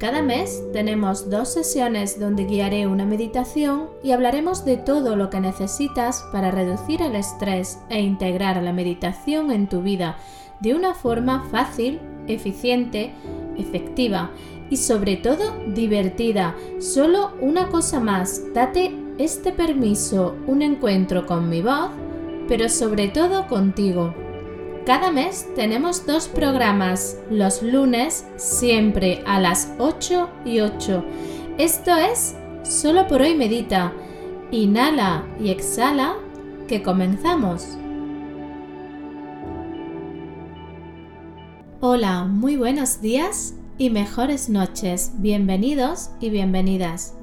cada mes tenemos dos sesiones donde guiaré una meditación y hablaremos de todo lo que necesitas para reducir el estrés e integrar la meditación en tu vida de una forma fácil, eficiente, efectiva y sobre todo divertida. Solo una cosa más, date este permiso, un encuentro con mi voz, pero sobre todo contigo. Cada mes tenemos dos programas, los lunes siempre a las 8 y 8. Esto es Solo por hoy medita. Inhala y exhala, que comenzamos. Hola, muy buenos días y mejores noches. Bienvenidos y bienvenidas.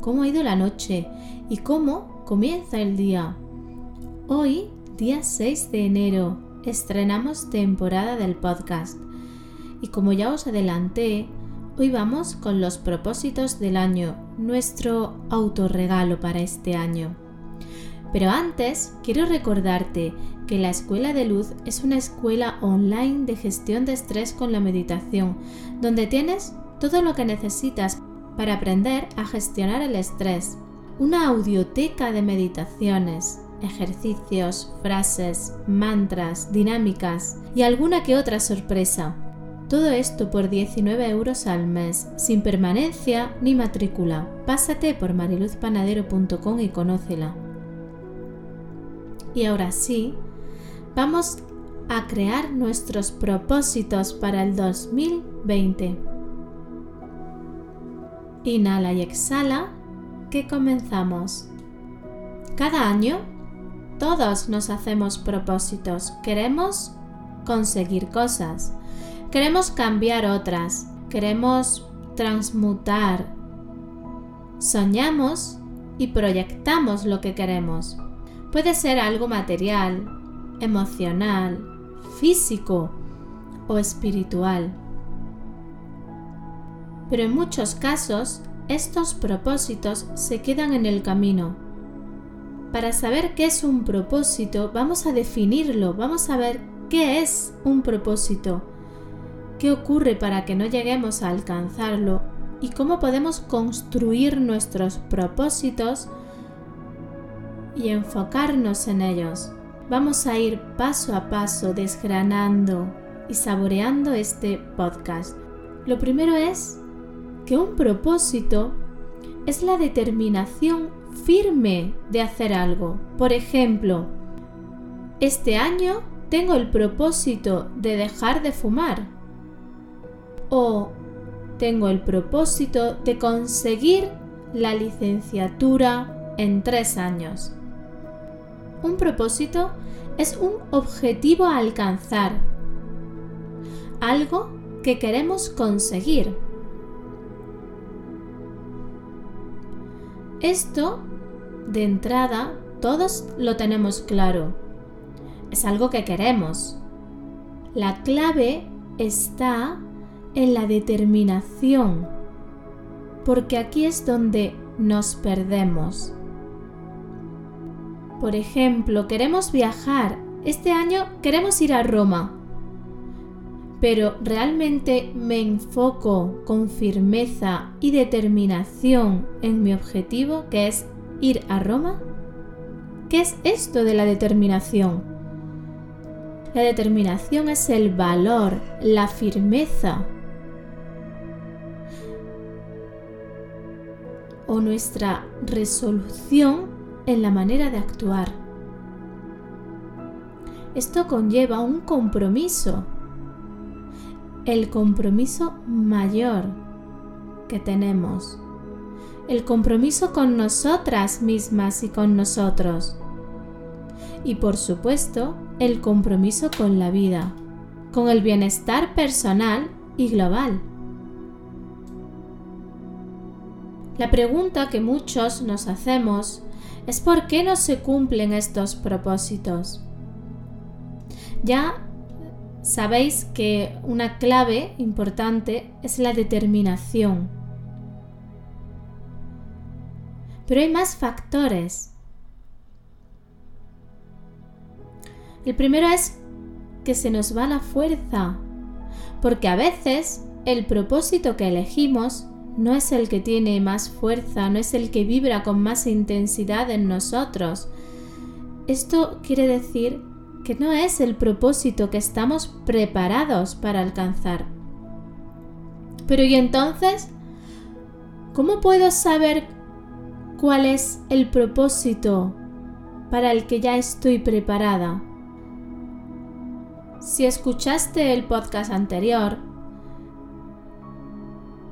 ¿Cómo ha ido la noche y cómo comienza el día? Hoy, día 6 de enero, estrenamos temporada del podcast. Y como ya os adelanté, hoy vamos con los propósitos del año, nuestro autorregalo para este año. Pero antes quiero recordarte que la Escuela de Luz es una escuela online de gestión de estrés con la meditación, donde tienes todo lo que necesitas para aprender a gestionar el estrés. Una audioteca de meditaciones, ejercicios, frases, mantras, dinámicas y alguna que otra sorpresa. Todo esto por 19 euros al mes, sin permanencia ni matrícula. Pásate por mariluzpanadero.com y conócela. Y ahora sí, vamos a crear nuestros propósitos para el 2020. Inhala y exhala, que comenzamos. Cada año todos nos hacemos propósitos. Queremos conseguir cosas. Queremos cambiar otras. Queremos transmutar. Soñamos y proyectamos lo que queremos. Puede ser algo material, emocional, físico o espiritual. Pero en muchos casos, estos propósitos se quedan en el camino para saber qué es un propósito, vamos a definirlo, vamos a ver qué es un propósito, qué ocurre para que no lleguemos a alcanzarlo y cómo podemos construir nuestros propósitos y enfocarnos en ellos. Vamos a ir paso a paso desgranando y saboreando este podcast. Lo primero es que un propósito es la determinación firme de hacer algo. Por ejemplo, este año tengo el propósito de dejar de fumar. O tengo el propósito de conseguir la licenciatura en tres años. Un propósito es un objetivo a alcanzar, algo que queremos conseguir. Esto, de entrada, todos lo tenemos claro. Es algo que queremos. La clave está en la determinación, porque aquí es donde nos perdemos. Por ejemplo, queremos viajar. Este año queremos ir a Roma pero realmente me enfoco con firmeza y determinación en mi objetivo, que es ir a Roma? ¿Qué es esto de la determinación? La determinación es el valor, la firmeza o nuestra resolución en la manera de actuar. Esto conlleva un compromiso el compromiso mayor que tenemos, el compromiso con nosotras mismas y con nosotros. Y por supuesto, el compromiso con la vida, con el bienestar personal y global. La pregunta que muchos nos hacemos es por qué no se cumplen estos propósitos. Ya sabéis que una clave importante es la determinación. Pero hay más factores. El primero es que se nos va la fuerza, porque a veces el propósito que elegimos no es el que tiene más fuerza, no es el que vibra con más intensidad en nosotros. Esto quiere decir que no es el propósito que estamos preparados para alcanzar. Pero ¿y entonces? ¿Cómo puedo saber cuál es el propósito para el que ya estoy preparada? Si escuchaste el podcast anterior,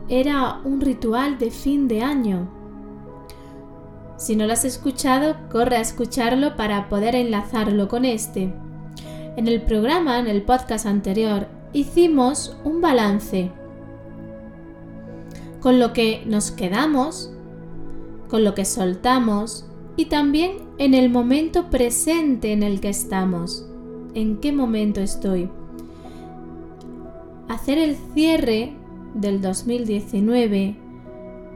era un ritual de fin de año. Si no lo has escuchado, corre a escucharlo para poder enlazarlo con este. En el programa, en el podcast anterior, hicimos un balance con lo que nos quedamos, con lo que soltamos y también en el momento presente en el que estamos. ¿En qué momento estoy? Hacer el cierre del 2019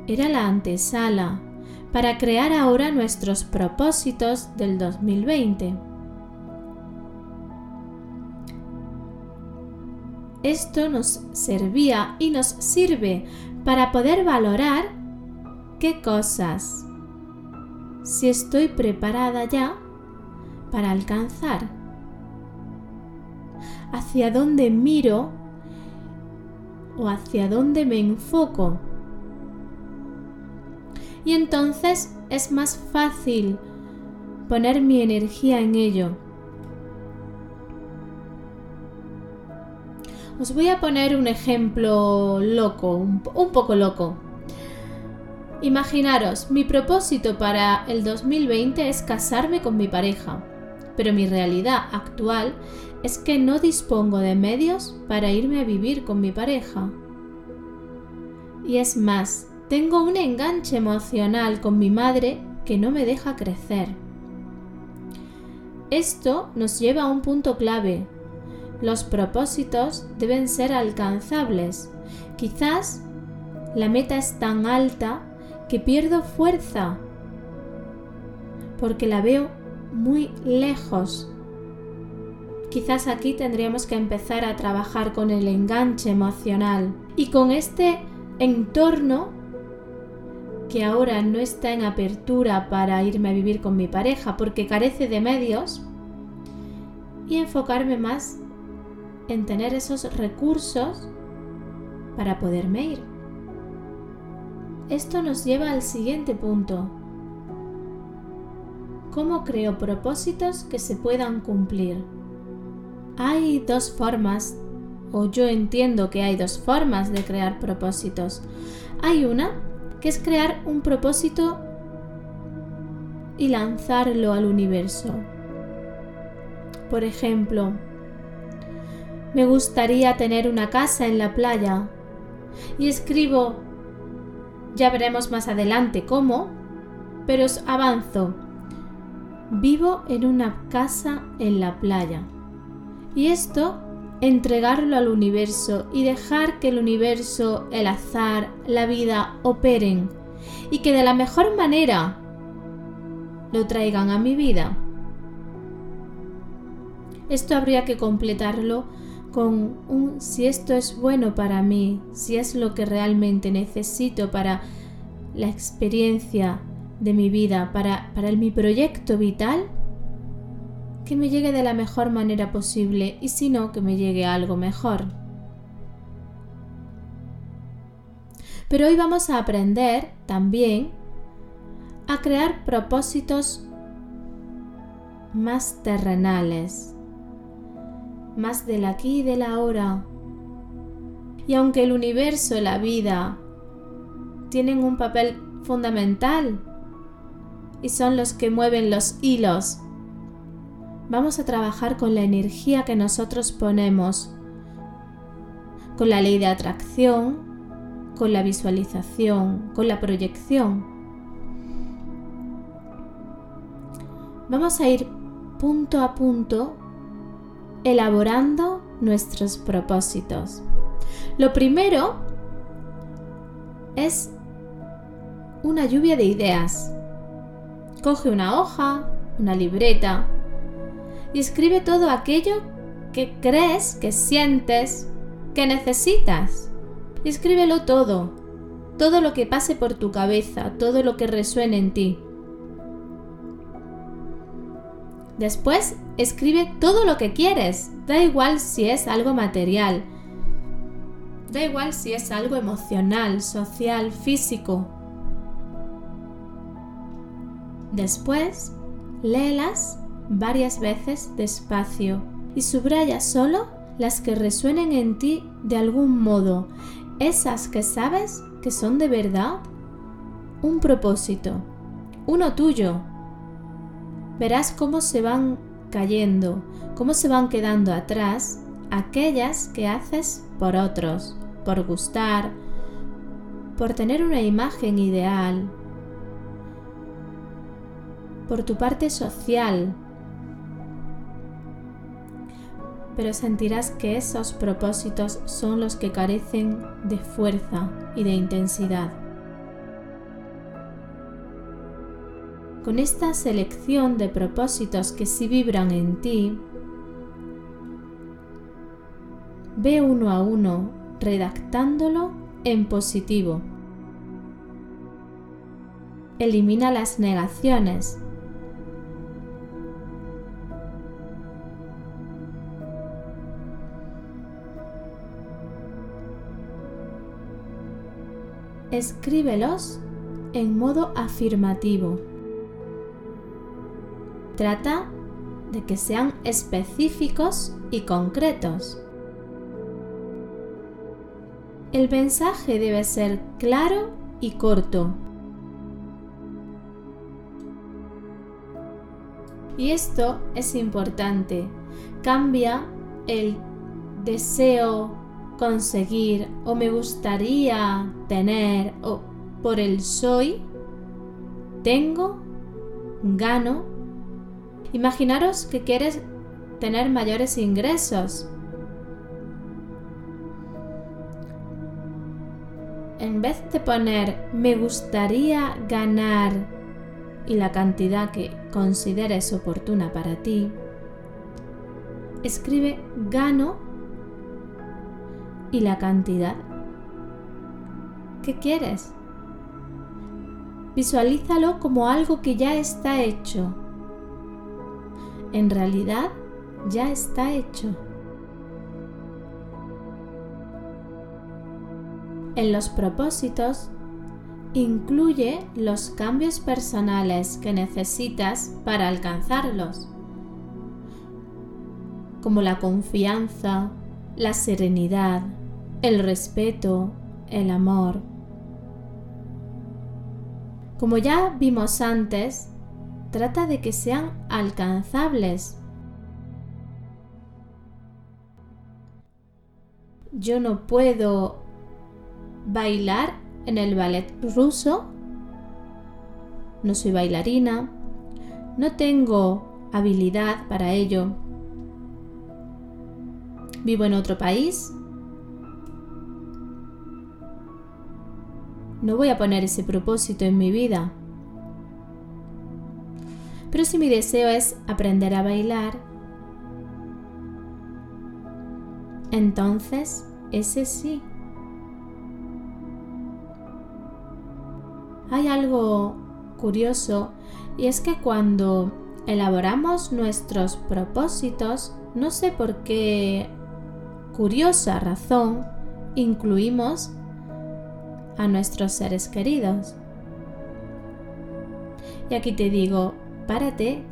era la antesala para crear ahora nuestros propósitos del 2020. Esto nos servía y nos sirve para poder valorar qué cosas, si estoy preparada ya para alcanzar, hacia dónde miro o hacia dónde me enfoco. Y entonces es más fácil poner mi energía en ello. Os voy a poner un ejemplo loco, un, poco loco. Imaginaros, mi propósito para el 2020 es casarme con mi pareja, pero mi realidad actual es que no dispongo de medios para irme a vivir con mi pareja. Y es más, tengo un enganche emocional con mi madre que no me deja crecer. Esto nos lleva a un punto clave. Los propósitos deben ser alcanzables. Quizás la meta es tan alta que pierdo fuerza porque la veo muy lejos quizás aquí tendríamos que empezar a trabajar con el enganche emocional y con este entorno que ahora no está en apertura para irme a vivir con mi pareja porque carece de medios y enfocarme más en tener esos recursos para poderme ir. Esto nos lleva al siguiente punto. ¿Cómo creo propósitos que se puedan cumplir? Hay dos formas, o yo entiendo que hay dos formas de crear propósitos. Hay una que es crear un propósito y lanzarlo al universo. Por ejemplo, me gustaría tener una casa en la playa y escribo, ya veremos más adelante cómo, pero os avanzo. Vivo en una casa en la playa. Y esto, entregarlo al universo y dejar que el universo, el azar, la vida operen y que de la mejor manera lo traigan a mi vida. Esto habría que completarlo con un si esto es bueno para mí, si es lo que realmente necesito para la experiencia de mi vida, para, para mi proyecto vital que me llegue de la mejor manera posible y si no, que me llegue algo mejor. Pero hoy vamos a aprender también a crear propósitos más terrenales, más del aquí y del ahora. Y aunque el universo, la vida, tienen un papel fundamental y son los que mueven los hilos vamos a trabajar con la energía que nosotros ponemos, con la ley de atracción, con la visualización, con la proyección. Vamos a ir punto a punto elaborando nuestros propósitos. Lo primero es una lluvia de ideas. Coge una hoja, una libreta y escribe todo aquello que crees, que sientes, que necesitas. Y escríbelo todo, todo lo que pase por tu cabeza, todo lo que resuene en ti. Después, escribe todo lo que quieres, da igual si es algo material, da igual si es algo emocional, social, físico. Después, léelas varias veces despacio y subraya solo las que resuenen en ti de algún modo, esas que sabes que son de verdad un propósito, uno tuyo. Verás cómo se van cayendo, cómo se van quedando atrás aquellas que haces por otros, por gustar, por tener una imagen ideal, por tu parte social, pero sentirás que esos propósitos son los que carecen de fuerza y de intensidad. Con esta selección de propósitos que sí vibran en ti, ve uno a uno redactándolo en positivo. Elimina las negaciones escríbelos en modo afirmativo. Trata de que sean específicos y concretos. El mensaje debe ser claro y corto. Y esto es importante. Cambia el deseo conseguir o me gustaría tener o por el soy, tengo, gano. Imaginaros que quieres tener mayores ingresos. En vez de poner me gustaría ganar y la cantidad que consideres oportuna para ti, escribe gano y la cantidad. ¿Qué quieres? Visualízalo como algo que ya está hecho. En realidad, ya está hecho. En los propósitos, incluye los cambios personales que necesitas para alcanzarlos, como la confianza, la serenidad, el respeto, el amor. Como ya vimos antes, trata de que sean alcanzables. Yo no puedo bailar en el ballet ruso, no soy bailarina, no tengo habilidad para ello, vivo en otro país, No voy a poner ese propósito en mi vida. Pero si mi deseo es aprender a bailar, entonces ese sí. Hay algo curioso y es que cuando elaboramos nuestros propósitos, no sé por qué curiosa razón, incluimos a nuestros seres queridos. Y aquí te digo, párate.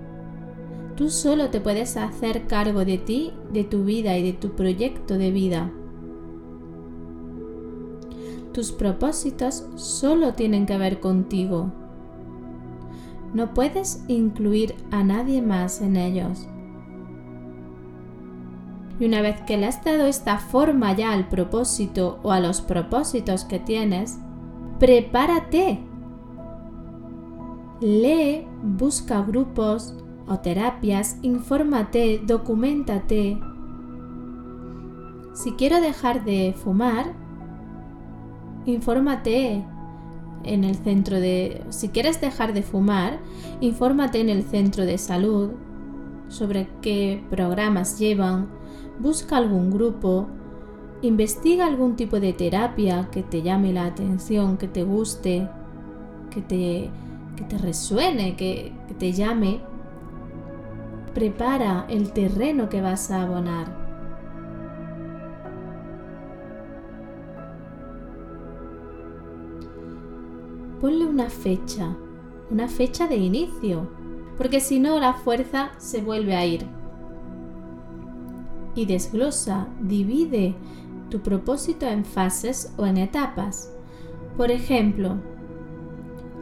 Tú solo te puedes hacer cargo de ti, de tu vida y de tu proyecto de vida. Tus propósitos solo tienen que ver contigo. No puedes incluir a nadie más en ellos. Y una vez que le has dado esta forma ya al propósito o a los propósitos que tienes, prepárate. Lee, busca grupos o terapias, infórmate, documentate. Si quiero dejar de fumar, infórmate en el centro de... Si quieres dejar de fumar, infórmate en el centro de salud sobre qué programas llevan, busca algún grupo, investiga algún tipo de terapia que te llame la atención, que te guste, que te, que te resuene, que, que te llame. Prepara el terreno que vas a abonar. ponle una fecha, una fecha de inicio, porque si no la fuerza se vuelve a ir. Y desglosa, divide tu propósito en fases o en etapas. Por ejemplo,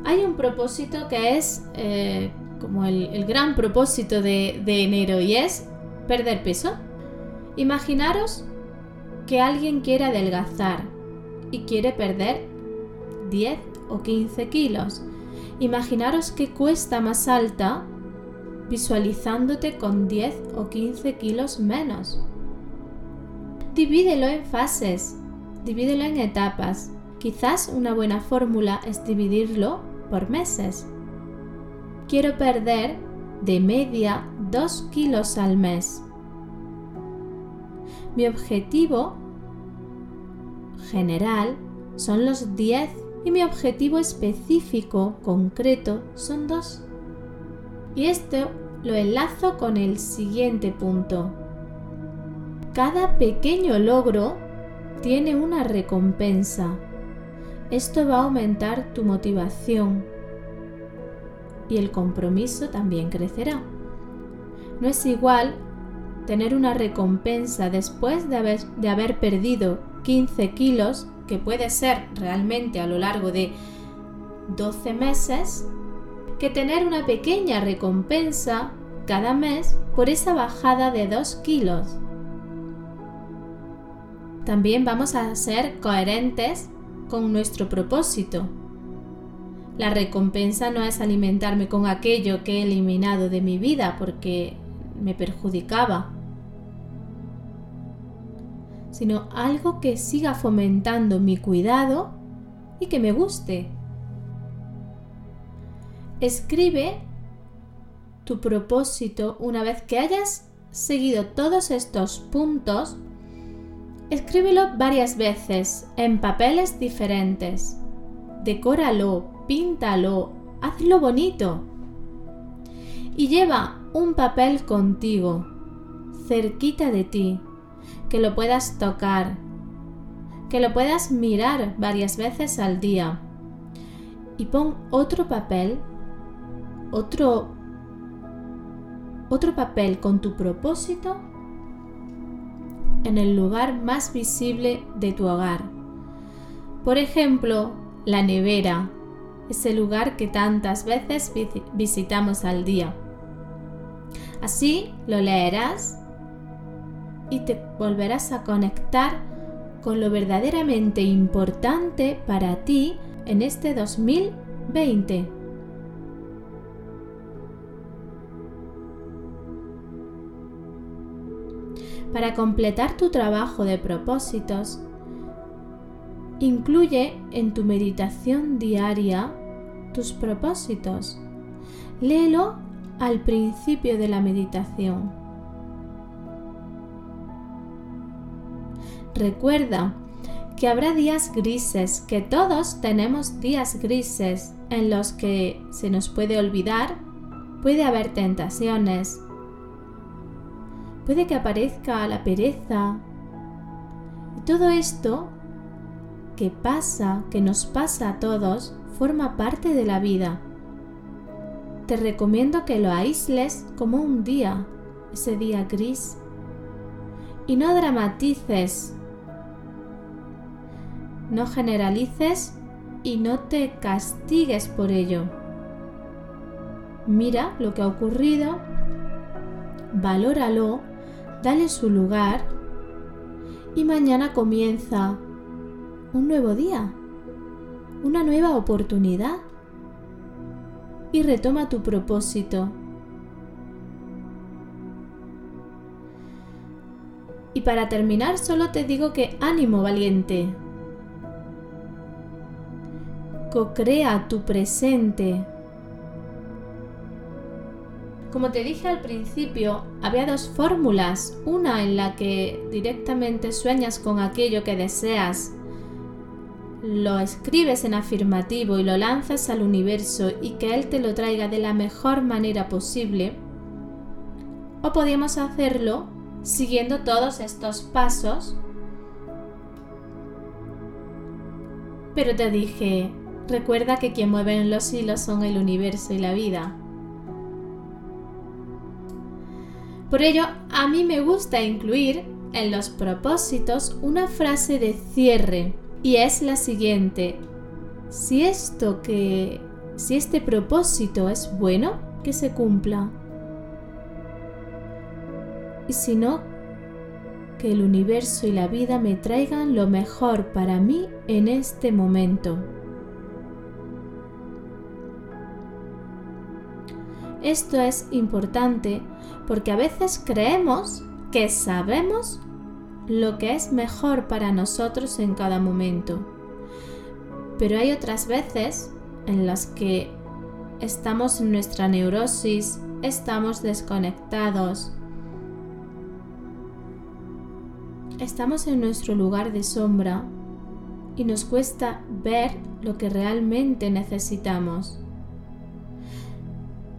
hay un propósito que es eh, como el, gran propósito de, de enero y es perder peso. Imaginaros que alguien quiere adelgazar y quiere perder 10 o 15 kilos. Imaginaros que cuesta más alta visualizándote con 10 o 15 kilos menos. Divídelo en fases, divídelo en etapas. Quizás una buena fórmula es dividirlo por meses. Quiero perder de media 2 kilos al mes. Mi objetivo general son los 10 y mi objetivo específico, concreto, son dos. Y esto lo enlazo con el siguiente punto. Cada pequeño logro tiene una recompensa. Esto va a aumentar tu motivación y el compromiso también crecerá. No es igual tener una recompensa después de haber, de haber perdido 15 kilos que puede ser realmente a lo largo de 12 meses, que tener una pequeña recompensa cada mes por esa bajada de 2 kilos. También vamos a ser coherentes con nuestro propósito. La recompensa no es alimentarme con aquello que he eliminado de mi vida porque me perjudicaba sino algo que siga fomentando mi cuidado y que me guste. Escribe tu propósito una vez que hayas seguido todos estos puntos. Escríbelo varias veces en papeles diferentes. Decóralo, píntalo, hazlo bonito. Y lleva un papel contigo, cerquita de ti, que lo puedas tocar, que lo puedas mirar varias veces al día. Y pon otro papel, otro, otro papel con tu propósito en el lugar más visible de tu hogar. Por ejemplo, la nevera, ese lugar que tantas veces visitamos al día. Así lo leerás y te volverás a conectar con lo verdaderamente importante para ti en este 2020. Para completar tu trabajo de propósitos, incluye en tu meditación diaria tus propósitos. Léelo al principio de la meditación Recuerda que habrá días grises, que todos tenemos días grises en los que se nos puede olvidar, puede haber tentaciones, puede que aparezca la pereza. Y todo esto que pasa, que nos pasa a todos, forma parte de la vida. Te recomiendo que lo aísles como un día, ese día gris. Y no dramatices no generalices y no te castigues por ello. Mira lo que ha ocurrido, valóralo, dale su lugar y mañana comienza un nuevo día, una nueva oportunidad y retoma tu propósito. Y para terminar solo te digo que ánimo valiente. Co-crea tu presente. Como te dije al principio, había dos fórmulas. Una en la que directamente sueñas con aquello que deseas, lo escribes en afirmativo y lo lanzas al universo y que Él te lo traiga de la mejor manera posible. O podíamos hacerlo siguiendo todos estos pasos. Pero te dije, recuerda que quien mueve los hilos son el universo y la vida. Por ello, a mí me gusta incluir en los propósitos una frase de cierre y es la siguiente. Si esto que si este propósito es bueno, que se cumpla. Y si no, que el universo y la vida me traigan lo mejor para mí en este momento. Esto es importante porque a veces creemos que sabemos lo que es mejor para nosotros en cada momento. Pero hay otras veces en las que estamos en nuestra neurosis, estamos desconectados, estamos en nuestro lugar de sombra y nos cuesta ver lo que realmente necesitamos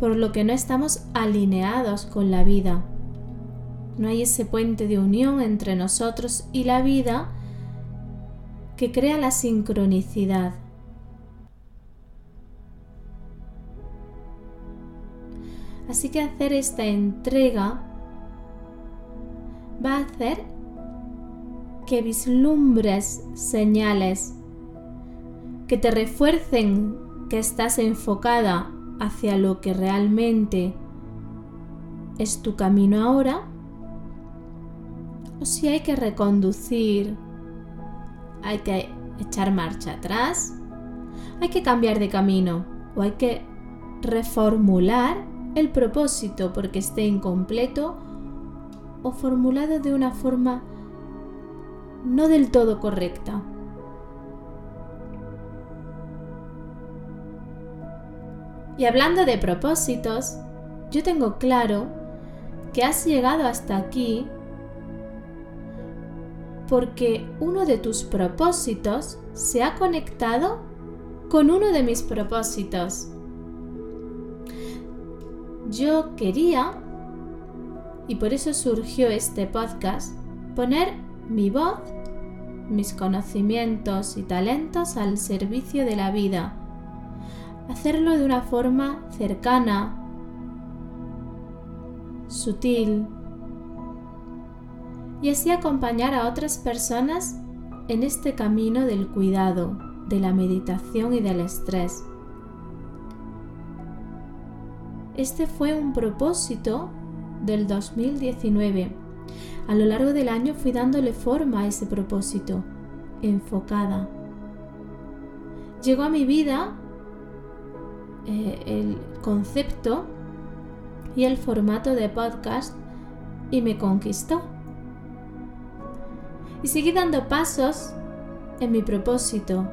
por lo que no estamos alineados con la vida. No hay ese puente de unión entre nosotros y la vida que crea la sincronicidad. Así que hacer esta entrega va a hacer que vislumbres señales que te refuercen que estás enfocada hacia lo que realmente es tu camino ahora, o si hay que reconducir, hay que echar marcha atrás, hay que cambiar de camino o hay que reformular el propósito porque esté incompleto o formulado de una forma no del todo correcta. Y hablando de propósitos, yo tengo claro que has llegado hasta aquí porque uno de tus propósitos se ha conectado con uno de mis propósitos. Yo quería, y por eso surgió este podcast, poner mi voz, mis conocimientos y talentos al servicio de la vida hacerlo de una forma cercana, sutil, y así acompañar a otras personas en este camino del cuidado, de la meditación y del estrés. Este fue un propósito del 2019. A lo largo del año fui dándole forma a ese propósito, enfocada. Llegó a mi vida eh, el concepto y el formato de podcast y me conquistó. Y seguí dando pasos en mi propósito,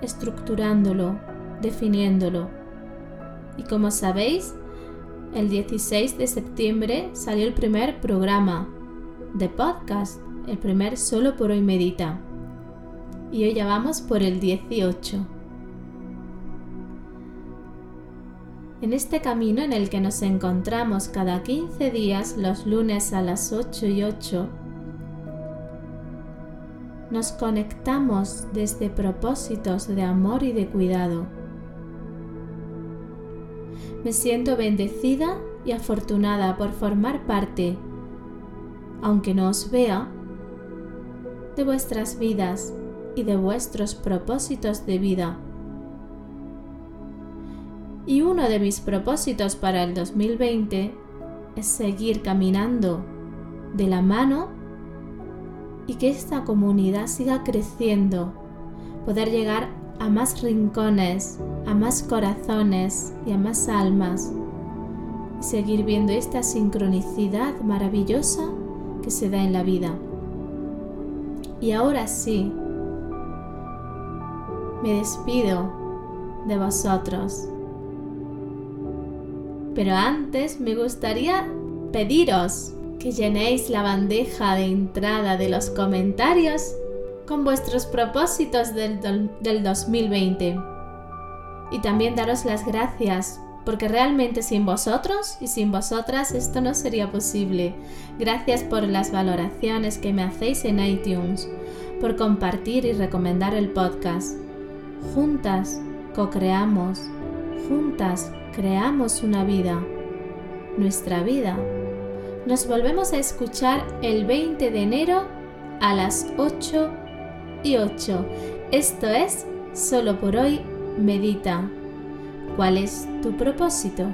estructurándolo, definiéndolo. Y como sabéis, el 16 de septiembre salió el primer programa de podcast, el primer Solo por hoy Medita. Y hoy ya vamos por el 18. En este camino en el que nos encontramos cada 15 días los lunes a las 8 y 8, nos conectamos desde propósitos de amor y de cuidado. Me siento bendecida y afortunada por formar parte, aunque no os vea, de vuestras vidas y de vuestros propósitos de vida y uno de mis propósitos para el 2020 es seguir caminando de la mano y que esta comunidad siga creciendo, poder llegar a más rincones, a más corazones y a más almas y seguir viendo esta sincronicidad maravillosa que se da en la vida. Y ahora sí, me despido de vosotros. Pero antes me gustaría pediros que llenéis la bandeja de entrada de los comentarios con vuestros propósitos del, del 2020. Y también daros las gracias porque realmente sin vosotros y sin vosotras esto no sería posible. Gracias por las valoraciones que me hacéis en iTunes, por compartir y recomendar el podcast. Juntas co-creamos, juntas creamos una vida, nuestra vida. Nos volvemos a escuchar el 20 de enero a las 8 y 8. Esto es Solo por hoy, medita. ¿Cuál es tu propósito?